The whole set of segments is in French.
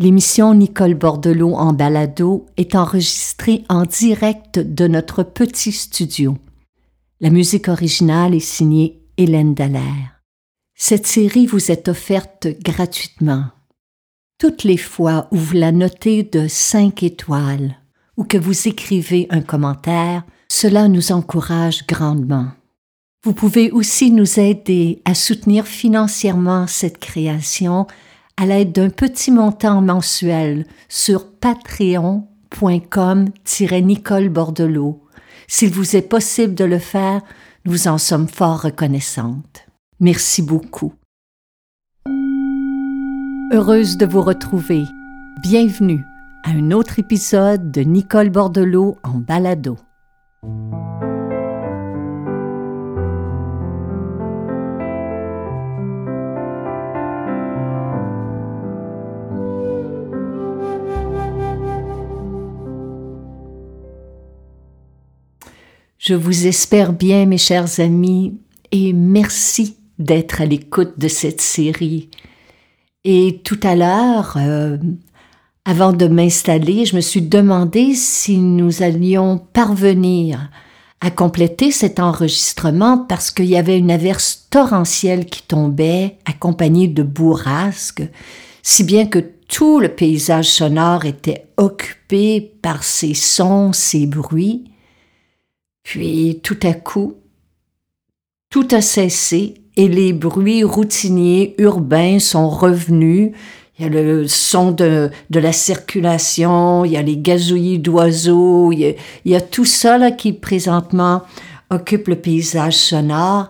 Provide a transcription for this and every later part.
L'émission Nicole Bordelot en balado est enregistrée en direct de notre petit studio. La musique originale est signée Hélène Dallaire. Cette série vous est offerte gratuitement. Toutes les fois où vous la notez de 5 étoiles ou que vous écrivez un commentaire, cela nous encourage grandement. Vous pouvez aussi nous aider à soutenir financièrement cette création à l'aide d'un petit montant mensuel sur patreon.com-nicole Bordelot. S'il vous est possible de le faire, nous en sommes fort reconnaissantes. Merci beaucoup. Heureuse de vous retrouver. Bienvenue à un autre épisode de Nicole Bordelot en balado. Je vous espère bien, mes chers amis, et merci d'être à l'écoute de cette série. Et tout à l'heure, euh, avant de m'installer, je me suis demandé si nous allions parvenir à compléter cet enregistrement parce qu'il y avait une averse torrentielle qui tombait, accompagnée de bourrasques, si bien que tout le paysage sonore était occupé par ces sons, ces bruits. Puis tout à coup, tout a cessé et les bruits routiniers urbains sont revenus. Il y a le son de, la circulation, il y a les gazouillis d'oiseaux, il, y a tout ça là qui présentement occupe le paysage sonore.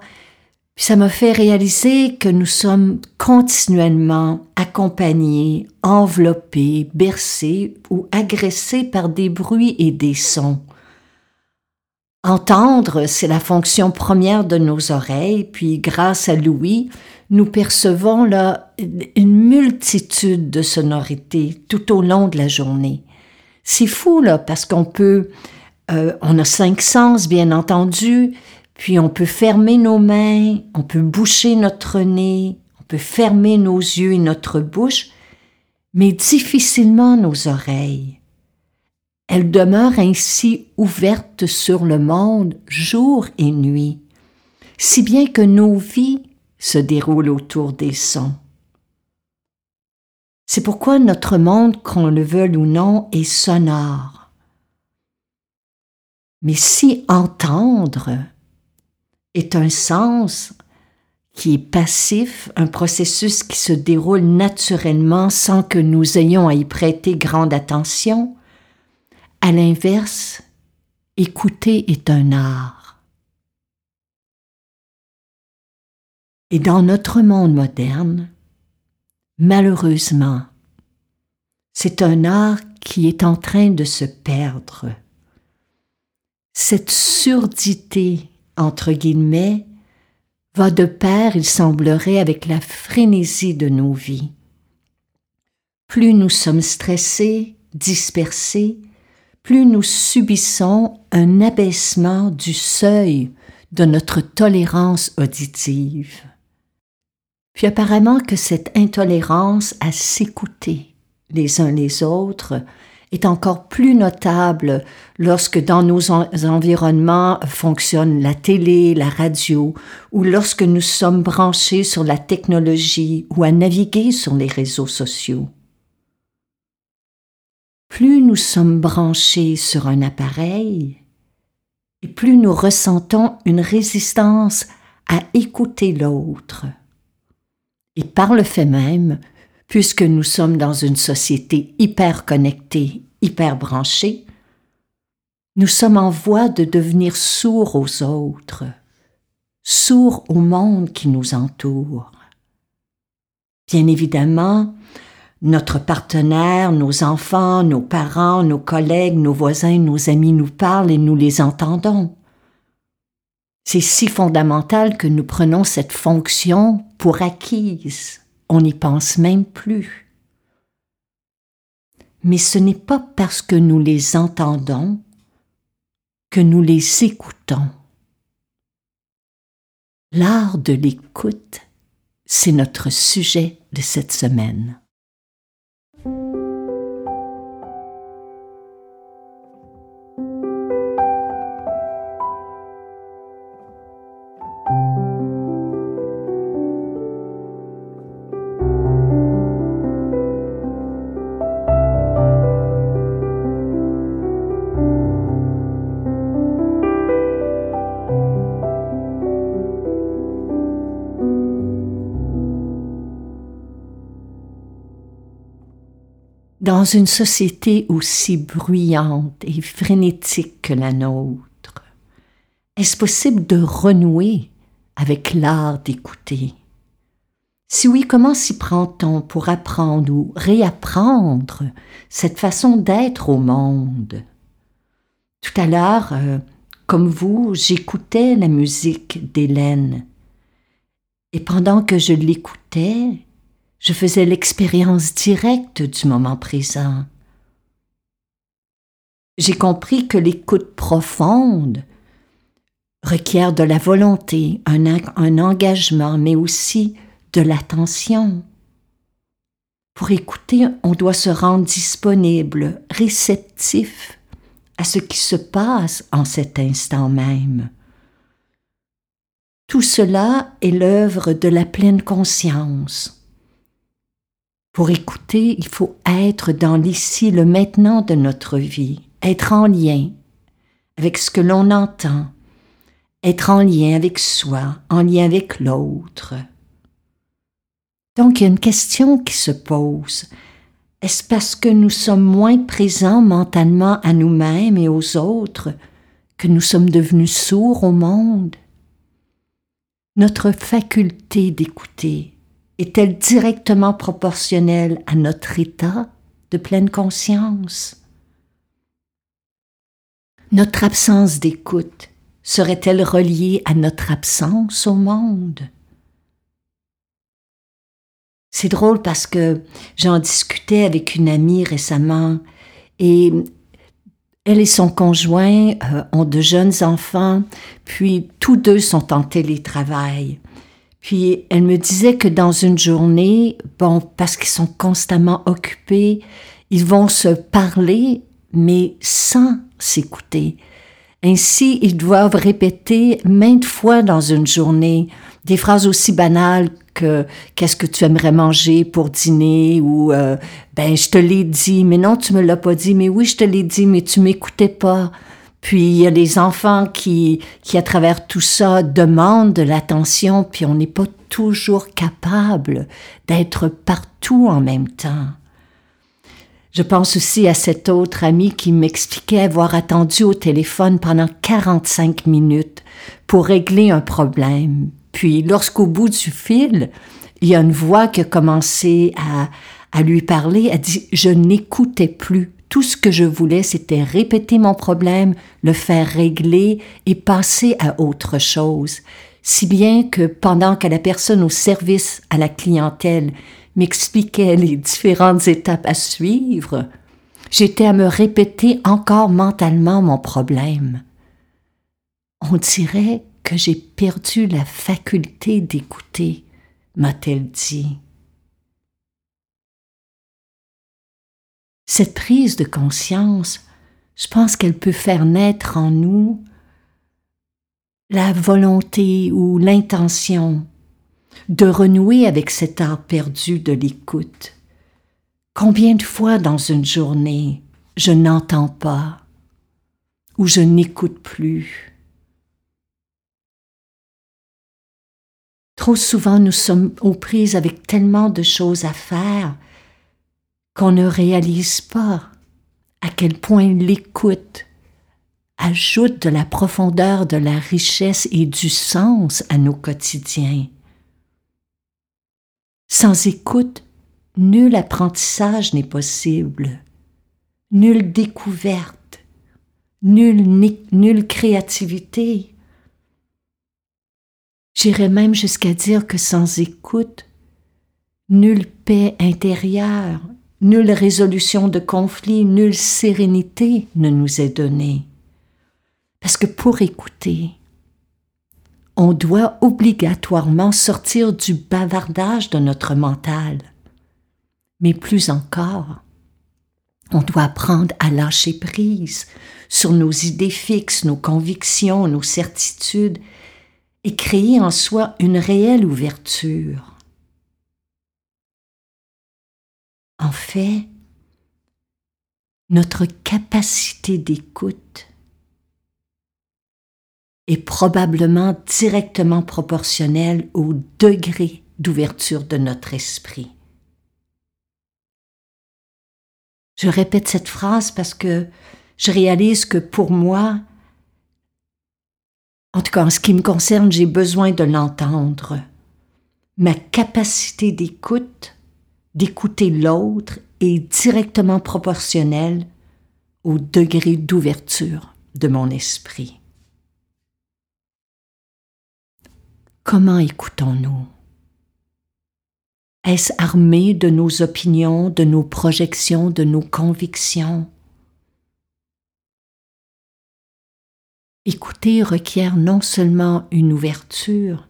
Puis ça m'a fait réaliser que nous sommes continuellement accompagnés, enveloppés, bercés ou agressés par des bruits et des sons. Entendre, c'est la fonction première de nos oreilles, puis grâce à Louis, nous percevons là une multitude de sonorités tout au long de la journée. C'est fou là parce qu'on peut, euh, on a cinq sens bien entendu, puis on peut fermer nos mains, on peut boucher notre nez, on peut fermer nos yeux et notre bouche, mais difficilement nos oreilles. Elle demeure ainsi ouverte sur le monde jour et nuit, si bien que nos vies se déroulent autour des sons. C'est pourquoi notre monde, qu'on le veuille ou non, est sonore. Mais si entendre est un sens qui est passif, un processus qui se déroule naturellement sans que nous ayons à y prêter grande attention, à l'inverse, écouter est un art. Et dans notre monde moderne, malheureusement, c'est un art qui est en train de se perdre. Cette surdité, entre guillemets, va de pair, il semblerait, avec la frénésie de nos vies. Plus nous sommes stressés, dispersés, plus nous subissons un abaissement du seuil de notre tolérance auditive. Puis apparemment que cette intolérance à s'écouter les uns les autres est encore plus notable lorsque dans nos environnements fonctionne la télé, la radio, ou lorsque nous sommes branchés sur la technologie ou à naviguer sur les réseaux sociaux plus nous sommes branchés sur un appareil, et plus nous ressentons une résistance à écouter l'autre. Et par le fait même, puisque nous sommes dans une société hyper connectée, hyper branchée, nous sommes en voie de devenir sourds aux autres, sourds au monde qui nous entoure. Bien évidemment, notre partenaire, nos enfants, nos parents, nos collègues, nos voisins, nos amis nous parlent et nous les entendons. C'est si fondamental que nous prenons cette fonction pour acquise. On n'y pense même plus. Mais ce n'est pas parce que nous les entendons que nous les écoutons. L'art de l'écoute, c'est notre sujet de cette semaine. Dans une société aussi bruyante et frénétique que la nôtre, est-ce possible de renouer avec l'art d'écouter? Si oui, comment s'y prend-on pour apprendre ou réapprendre cette façon d'être au monde? Tout à l'heure, euh, comme vous, j'écoutais la musique d'Hélène. Et pendant que je l'écoutais, je faisais l'expérience directe du moment présent. J'ai compris que l'écoute profonde requiert de la volonté, un, engagement, mais aussi de l'attention. Pour écouter, on doit se rendre disponible, réceptif à ce qui se passe en cet instant même. Tout cela est l'œuvre de la pleine conscience. Pour écouter, il faut être dans l'ici, le maintenant de notre vie, être en lien avec ce que l'on entend, être en lien avec soi, en lien avec l'autre. Donc il y a une question qui se pose. Est-ce parce que nous sommes moins présents mentalement à nous-mêmes et aux autres que nous sommes devenus sourds au monde? Notre faculté d'écouter est-elle directement proportionnelle à notre état de pleine conscience? Notre absence d'écoute serait-elle reliée à notre absence au monde? C'est drôle parce que j'en discutais avec une amie récemment et elle et son conjoint euh, ont de jeunes enfants, puis tous deux sont en télétravail. Puis elle me disait que dans une journée, bon, parce qu'ils sont constamment occupés, ils vont se parler, mais sans s'écouter. Ainsi, ils doivent répéter maintes fois dans une journée des phrases aussi banales que qu'est-ce que tu aimerais manger pour dîner? ou euh, ben je te l'ai dit mais non tu me l'as pas dit mais oui je te l'ai dit mais tu m'écoutais pas puis il y a les enfants qui, qui, à travers tout ça, demandent de l'attention, puis on n'est pas toujours capable d'être partout en même temps. Je pense aussi à cet autre ami qui m'expliquait avoir attendu au téléphone pendant 45 minutes pour régler un problème. Puis lorsqu'au bout du fil, il y a une voix qui a commencé à, à lui parler, a dit ⁇ Je n'écoutais plus tout ce que je voulais, c'était répéter mon problème, le faire régler et passer à autre chose. Si bien que pendant que la personne au service à la clientèle m'expliquait les différentes étapes à suivre, j'étais à me répéter encore mentalement mon problème. On dirait que j'ai perdu la faculté d'écouter, m'a-t-elle dit. Cette prise de conscience, je pense qu'elle peut faire naître en nous la volonté ou l'intention de renouer avec cet art perdu de l'écoute. Combien de fois dans une journée je n'entends pas ou je n'écoute plus? Trop souvent nous sommes aux prises avec tellement de choses à faire qu'on ne réalise pas à quel point l'écoute ajoute de la profondeur, de la richesse et du sens à nos quotidiens. Sans écoute, nul apprentissage n'est possible, nulle découverte, nulle, nulle créativité. J'irais même jusqu'à dire que sans écoute, nulle paix intérieure, Nulle résolution de conflit, nulle sérénité ne nous est donnée. Parce que pour écouter, on doit obligatoirement sortir du bavardage de notre mental. Mais plus encore, on doit apprendre à lâcher prise sur nos idées fixes, nos convictions, nos certitudes, et créer en soi une réelle ouverture En fait, notre capacité d'écoute est probablement directement proportionnelle au degré d'ouverture de notre esprit. Je répète cette phrase parce que je réalise que pour moi, en tout cas en ce qui me concerne, j'ai besoin de l'entendre. Ma capacité d'écoute, d'écouter l'autre, est directement proportionnelle au degré d'ouverture de mon esprit. Comment écoutons-nous? Est-ce armé de nos opinions, de nos projections, de nos convictions? Écouter requiert non seulement une ouverture,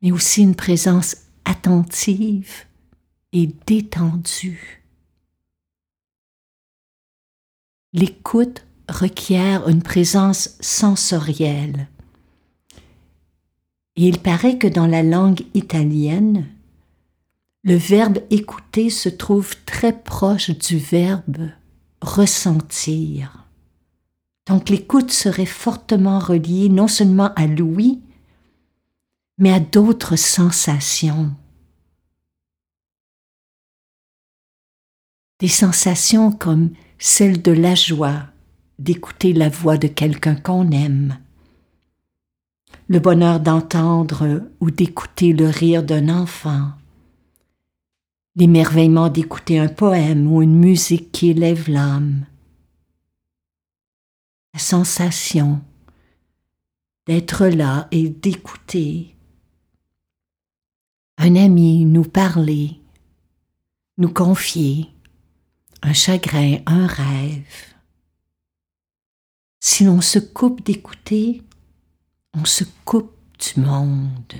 mais aussi une présence attentive et détendue. L'écoute requiert une présence sensorielle. Et il paraît que dans la langue italienne, le verbe écouter se trouve très proche du verbe ressentir. Donc l'écoute serait fortement reliée non seulement à l'ouïe, mais à d'autres sensations. Des sensations comme celle de la joie d'écouter la voix de quelqu'un qu'on aime, le bonheur d'entendre ou d'écouter le rire d'un enfant, l'émerveillement d'écouter un poème ou une musique qui élève l'âme, la sensation d'être là et d'écouter un ami nous parler, nous confier un chagrin, un rêve. Si l'on se coupe d'écouter, on se coupe du monde.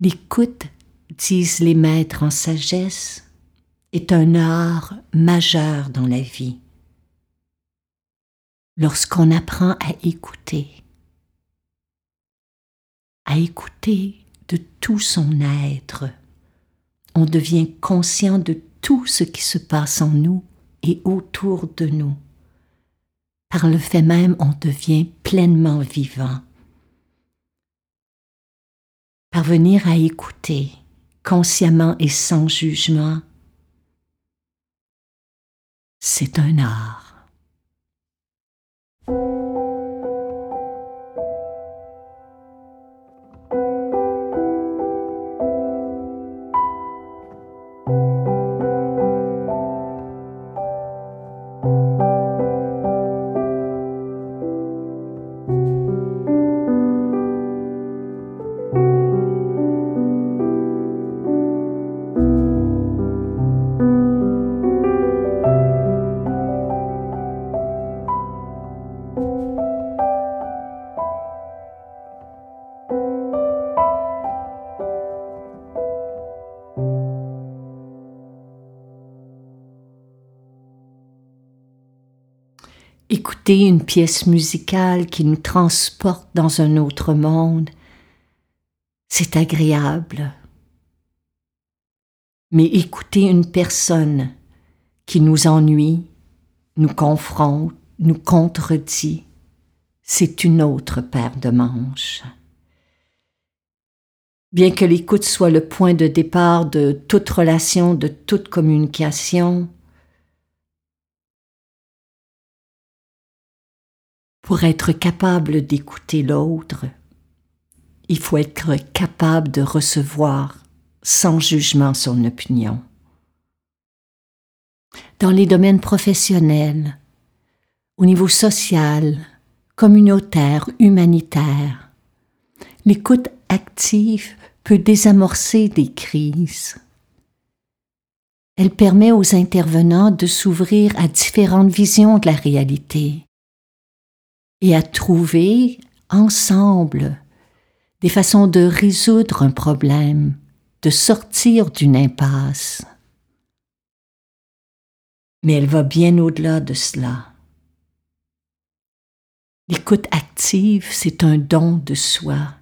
L'écoute, disent les maîtres en sagesse, est un art majeur dans la vie. Lorsqu'on apprend à écouter, à écouter de tout son être, on devient conscient de tout ce qui se passe en nous et autour de nous. Par le fait même, on devient pleinement vivant. Parvenir à écouter consciemment et sans jugement c'est un art. Écouter une pièce musicale qui nous transporte dans un autre monde, c'est agréable. Mais écouter une personne qui nous ennuie, nous confronte, nous contredit, c'est une autre paire de manches. Bien que l'écoute soit le point de départ de toute relation, de toute communication, Pour être capable d'écouter l'autre, il faut être capable de recevoir sans jugement son opinion. Dans les domaines professionnels, au niveau social, communautaire, humanitaire, l'écoute active peut désamorcer des crises. Elle permet aux intervenants de s'ouvrir à différentes visions de la réalité et à trouver ensemble des façons de résoudre un problème, de sortir d'une impasse. Mais elle va bien au-delà de cela. L'écoute active, c'est un don de soi,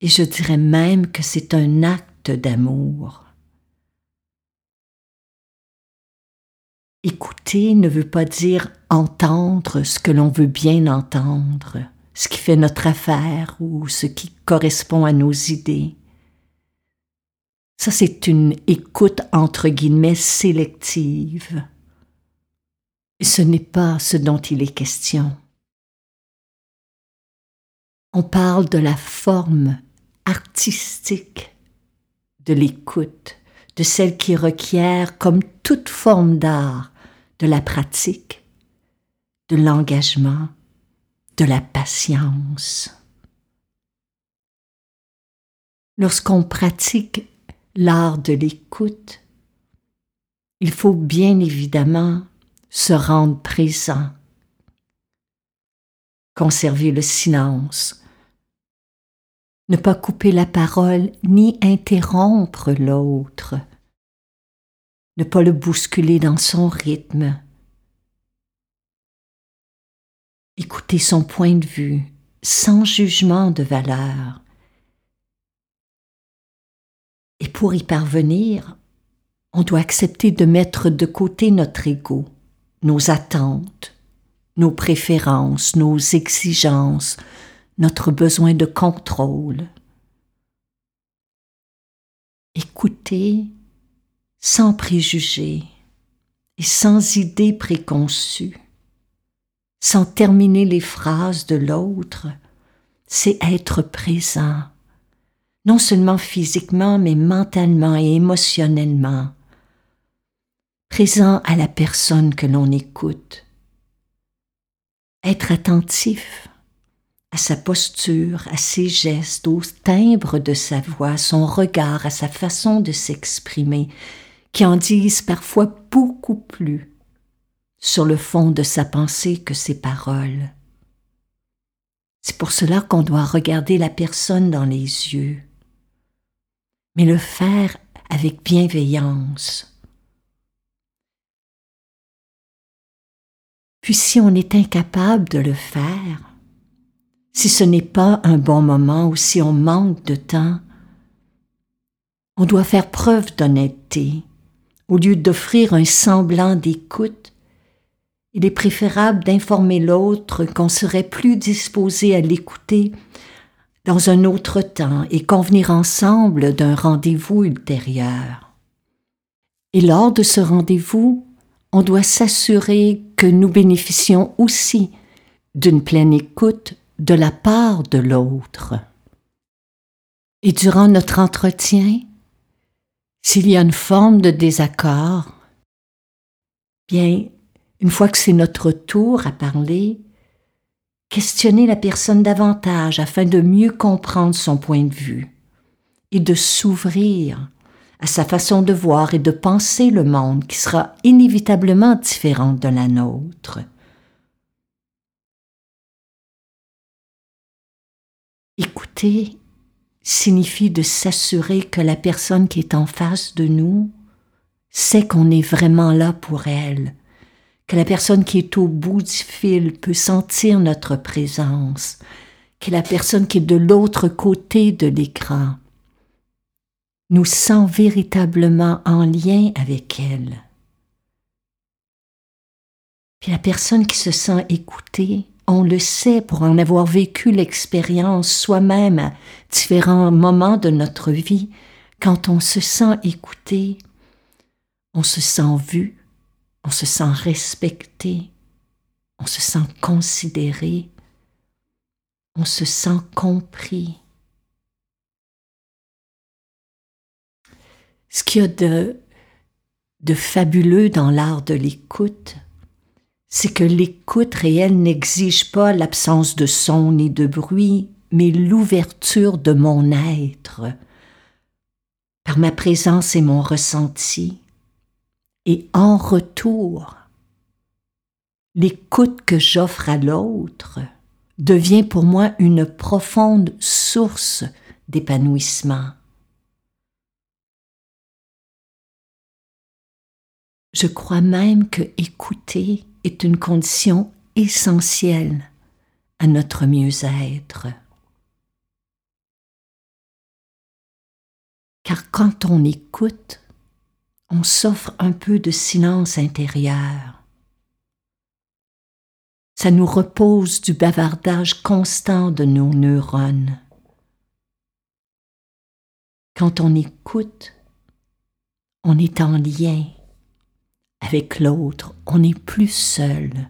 et je dirais même que c'est un acte d'amour. Écouter ne veut pas dire entendre ce que l'on veut bien entendre, ce qui fait notre affaire ou ce qui correspond à nos idées. Ça, c'est une écoute entre guillemets sélective. Ce n'est pas ce dont il est question. On parle de la forme artistique de l'écoute, de celle qui requiert, comme toute forme d'art, de la pratique, de l'engagement, de la patience. Lorsqu'on pratique l'art de l'écoute, il faut bien évidemment se rendre présent, conserver le silence, ne pas couper la parole ni interrompre l'autre, ne pas le bousculer dans son rythme, écouter son point de vue sans jugement de valeur. Et pour y parvenir, on doit accepter de mettre de côté notre ego, nos attentes, nos préférences, nos exigences, notre besoin de contrôle. Écouter sans préjugés et sans idées préconçues, sans terminer les phrases de l'autre, c'est être présent, non seulement physiquement, mais mentalement et émotionnellement, présent à la personne que l'on écoute, être attentif à sa posture, à ses gestes, au timbre de sa voix, son regard, à sa façon de s'exprimer, qui en disent parfois beaucoup plus sur le fond de sa pensée que ses paroles. C'est pour cela qu'on doit regarder la personne dans les yeux, mais le faire avec bienveillance. Puis si on est incapable de le faire, si ce n'est pas un bon moment ou si on manque de temps, on doit faire preuve d'honnêteté. Au lieu d'offrir un semblant d'écoute, il est préférable d'informer l'autre qu'on serait plus disposé à l'écouter dans un autre temps et convenir ensemble d'un rendez-vous ultérieur. Et lors de ce rendez-vous, on doit s'assurer que nous bénéficions aussi d'une pleine écoute de la part de l'autre. Et durant notre entretien, s'il y a une forme de désaccord, bien, une fois que c'est notre tour à parler, questionner la personne davantage afin de mieux comprendre son point de vue et de s'ouvrir à sa façon de voir et de penser le monde qui sera inévitablement différente de la nôtre. Écouter signifie de s'assurer que la personne qui est en face de nous sait qu'on est vraiment là pour elle, que la personne qui est au bout du fil peut sentir notre présence, que la personne qui est de l'autre côté de l'écran nous sent véritablement en lien avec elle. Puis la personne qui se sent écoutée on le sait pour en avoir vécu l'expérience soi-même à différents moments de notre vie, quand on se sent écouté, on se sent vu, on se sent respecté, on se sent considéré, on se sent compris. Ce qu'il y a de, de fabuleux dans l'art de l'écoute, c'est que l'écoute réelle n'exige pas l'absence de son ni de bruit, mais l'ouverture de mon être, par ma présence et mon ressenti. Et en retour, l'écoute que j'offre à l'autre devient pour moi une profonde source d'épanouissement. Je crois même que écouter est une condition essentielle à notre mieux-être. Car quand on écoute, on s'offre un peu de silence intérieur. Ça nous repose du bavardage constant de nos neurones. Quand on écoute, on est en lien avec l'autre, on n'est plus seul.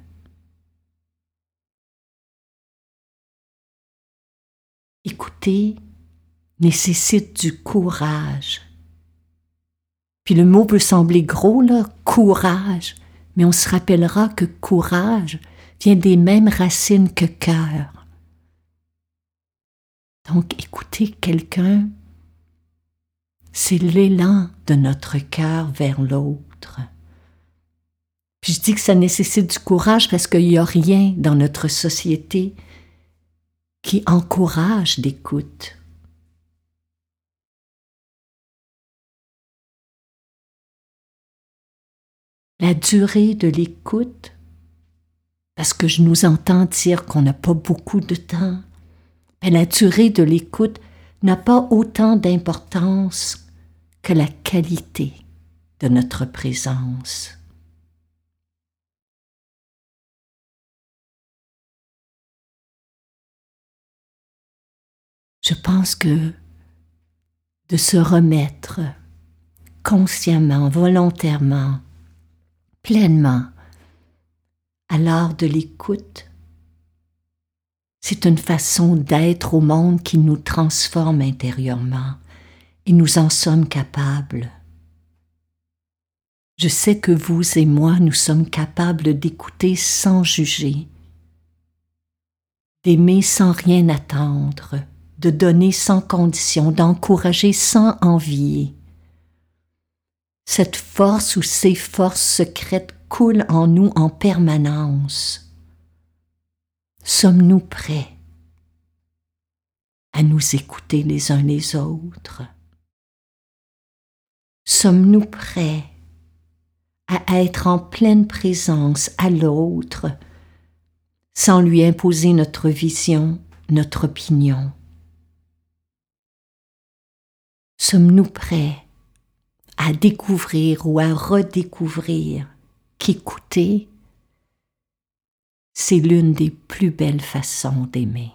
Écouter nécessite du courage. Puis le mot peut sembler gros, là, courage, mais on se rappellera que courage vient des mêmes racines que cœur. Donc écouter quelqu'un, c'est l'élan de notre cœur vers l'autre. Je dis que ça nécessite du courage parce qu'il n'y a rien dans notre société qui encourage l'écoute. La durée de l'écoute, parce que je nous entends dire qu'on n'a pas beaucoup de temps, mais la durée de l'écoute n'a pas autant d'importance que la qualité de notre présence. Je pense que de se remettre consciemment, volontairement, pleinement à l'art de l'écoute, c'est une façon d'être au monde qui nous transforme intérieurement et nous en sommes capables. Je sais que vous et moi, nous sommes capables d'écouter sans juger, d'aimer sans rien attendre, de donner sans condition, d'encourager sans envier. Cette force ou ces forces secrètes coulent en nous en permanence. Sommes-nous prêts à nous écouter les uns les autres? Sommes-nous prêts à être en pleine présence à l'autre sans lui imposer notre vision, notre opinion? Sommes-nous prêts à découvrir ou à redécouvrir qu'écouter, c'est l'une des plus belles façons d'aimer?